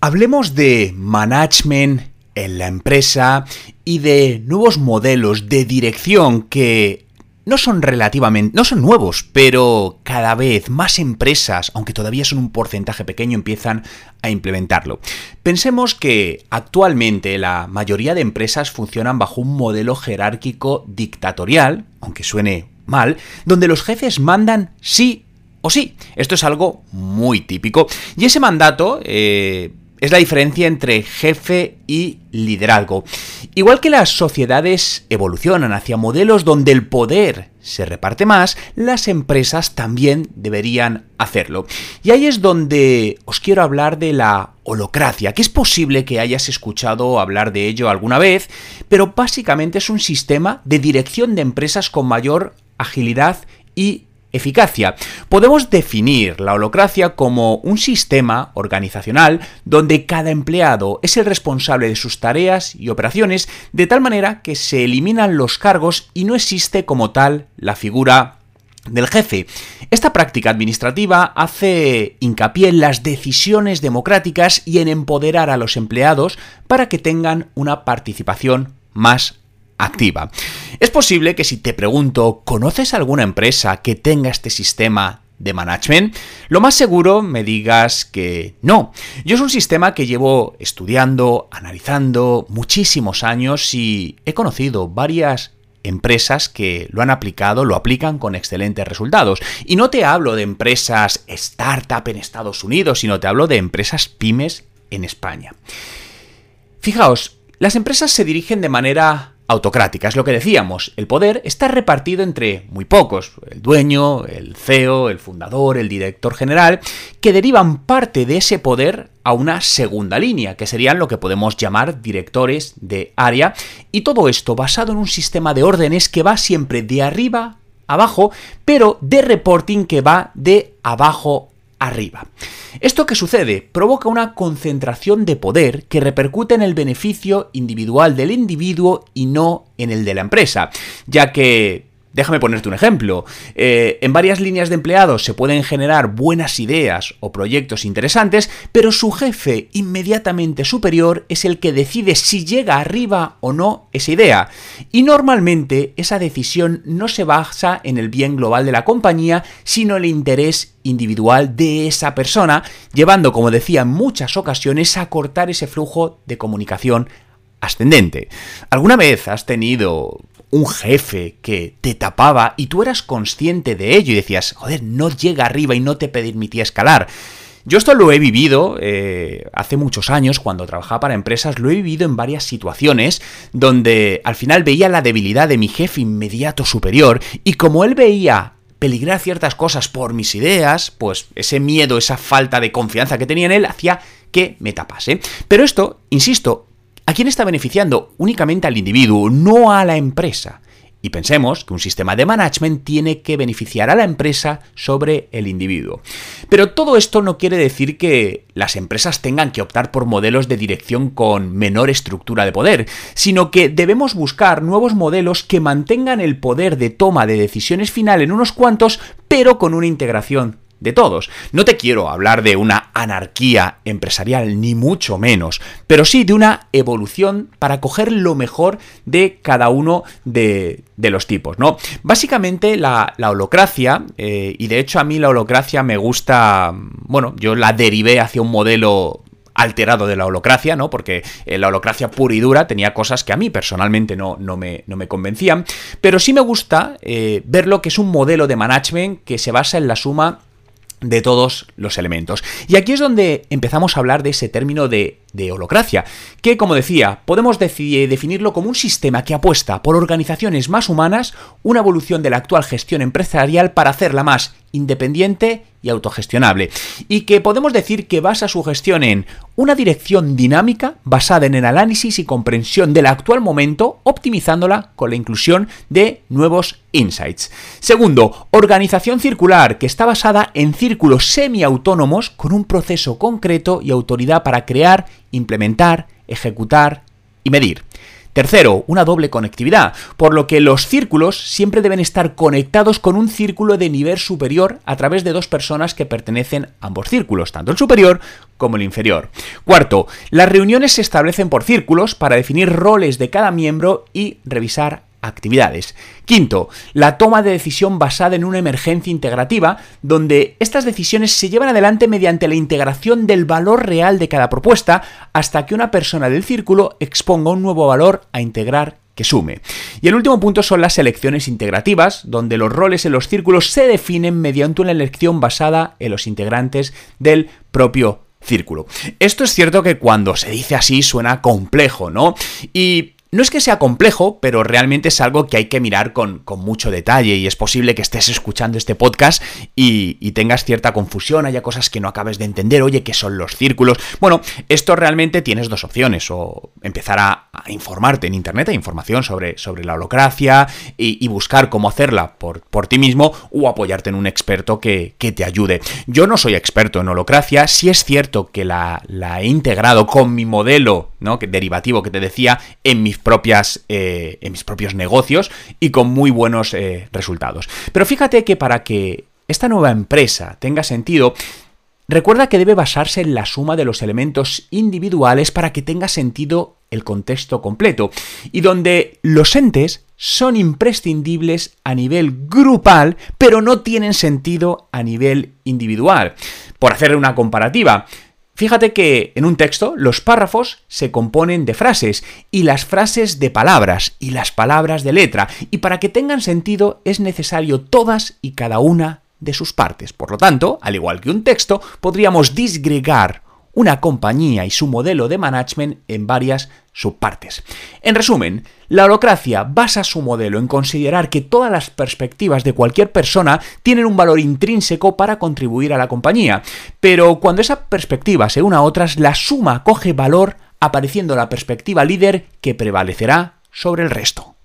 Hablemos de management en la empresa y de nuevos modelos de dirección que no son relativamente, no son nuevos, pero cada vez más empresas, aunque todavía son un porcentaje pequeño, empiezan a implementarlo. Pensemos que actualmente la mayoría de empresas funcionan bajo un modelo jerárquico dictatorial, aunque suene mal, donde los jefes mandan sí o sí. Esto es algo muy típico. Y ese mandato eh, es la diferencia entre jefe y liderazgo. Igual que las sociedades evolucionan hacia modelos donde el poder se reparte más, las empresas también deberían hacerlo. Y ahí es donde os quiero hablar de la holocracia, que es posible que hayas escuchado hablar de ello alguna vez, pero básicamente es un sistema de dirección de empresas con mayor agilidad y Eficacia. Podemos definir la holocracia como un sistema organizacional donde cada empleado es el responsable de sus tareas y operaciones de tal manera que se eliminan los cargos y no existe como tal la figura del jefe. Esta práctica administrativa hace hincapié en las decisiones democráticas y en empoderar a los empleados para que tengan una participación más activa. Es posible que si te pregunto, ¿conoces alguna empresa que tenga este sistema de management? Lo más seguro me digas que no. Yo es un sistema que llevo estudiando, analizando muchísimos años y he conocido varias empresas que lo han aplicado, lo aplican con excelentes resultados. Y no te hablo de empresas startup en Estados Unidos, sino te hablo de empresas pymes en España. Fijaos, las empresas se dirigen de manera autocrática. Es lo que decíamos, el poder está repartido entre muy pocos, el dueño, el CEO, el fundador, el director general, que derivan parte de ese poder a una segunda línea, que serían lo que podemos llamar directores de área, y todo esto basado en un sistema de órdenes que va siempre de arriba abajo, pero de reporting que va de abajo arriba. ¿Esto qué sucede? Provoca una concentración de poder que repercute en el beneficio individual del individuo y no en el de la empresa, ya que Déjame ponerte un ejemplo. Eh, en varias líneas de empleados se pueden generar buenas ideas o proyectos interesantes, pero su jefe inmediatamente superior es el que decide si llega arriba o no esa idea. Y normalmente esa decisión no se basa en el bien global de la compañía, sino en el interés individual de esa persona, llevando, como decía en muchas ocasiones, a cortar ese flujo de comunicación ascendente. ¿Alguna vez has tenido un jefe que te tapaba y tú eras consciente de ello y decías, joder, no llega arriba y no te permitía escalar. Yo esto lo he vivido eh, hace muchos años cuando trabajaba para empresas, lo he vivido en varias situaciones donde al final veía la debilidad de mi jefe inmediato superior y como él veía peligrar ciertas cosas por mis ideas, pues ese miedo, esa falta de confianza que tenía en él hacía que me tapase. Pero esto, insisto, ¿A quién está beneficiando? Únicamente al individuo, no a la empresa. Y pensemos que un sistema de management tiene que beneficiar a la empresa sobre el individuo. Pero todo esto no quiere decir que las empresas tengan que optar por modelos de dirección con menor estructura de poder, sino que debemos buscar nuevos modelos que mantengan el poder de toma de decisiones final en unos cuantos, pero con una integración de todos. No te quiero hablar de una anarquía empresarial, ni mucho menos, pero sí de una evolución para coger lo mejor de cada uno de, los tipos, ¿no? Básicamente la, holocracia, eh, y de hecho a mí la holocracia me gusta, bueno, yo la derivé hacia un modelo alterado de la holocracia, ¿no? Porque eh, la holocracia pura y dura tenía cosas que a mí personalmente no, no, me, no me, convencían, pero sí me gusta eh, verlo que es un modelo de management que se basa en la suma de todos los elementos. Y aquí es donde empezamos a hablar de ese término de, de holocracia, que como decía, podemos definirlo como un sistema que apuesta por organizaciones más humanas, una evolución de la actual gestión empresarial para hacerla más independiente autogestionable, y que podemos decir que basa su gestión en una dirección dinámica basada en el análisis y comprensión del actual momento, optimizándola con la inclusión de nuevos insights. Segundo, organización circular, que está basada en círculos semiautónomos con un proceso concreto y autoridad para crear, implementar, ejecutar y medir. Tercero, una doble conectividad, por lo que los círculos siempre deben estar conectados con un círculo de nivel superior a través de dos personas que pertenecen a ambos círculos, tanto el superior como el inferior. Cuarto, las reuniones se establecen por círculos para definir roles de cada miembro y revisar actividades. Quinto, la toma de decisión basada en una emergencia integrativa, donde estas decisiones se llevan adelante mediante la integración del valor real de cada propuesta hasta que una persona del círculo exponga un nuevo valor a integrar que sume. Y el último punto son las elecciones integrativas, donde los roles en los círculos se definen mediante una elección basada en los integrantes del propio círculo. Esto es cierto que cuando se dice así suena complejo, ¿no? Y no es que sea complejo, pero realmente es algo que hay que mirar con, mucho detalle y es posible que estés escuchando este podcast y, tengas cierta confusión, haya cosas que no acabes de entender, oye, ¿qué son los círculos? Bueno, esto realmente tienes dos opciones, o empezar a, informarte en Internet, hay información sobre, sobre la holocracia y, buscar cómo hacerla por, por, ti mismo o apoyarte en un experto que, te ayude. Yo no soy experto en holocracia, sí es cierto que la, la he integrado con mi modelo ¿no? derivativo que te decía en mi propias, eh, en mis propios negocios y con muy buenos eh, resultados. Pero fíjate que para que esta nueva empresa tenga sentido, Recuerda que debe basarse en la suma de los elementos individuales para que tenga sentido el contexto completo, y donde los entes son imprescindibles a nivel grupal, pero no tienen sentido a nivel individual. Por hacer una comparativa, Fíjate que en un texto los párrafos se componen de frases y las frases de palabras y las palabras de letra, y para que tengan sentido es necesario todas y cada una de sus partes. Por lo tanto, al igual que un texto, podríamos disgregar una compañía y su modelo de management en varias subpartes. En resumen, la holocracia basa su modelo en considerar que todas las perspectivas de cualquier persona tienen un valor intrínseco para contribuir a la compañía, pero cuando esa perspectiva se une a otras, la suma coge valor apareciendo la perspectiva líder que prevalecerá sobre el resto.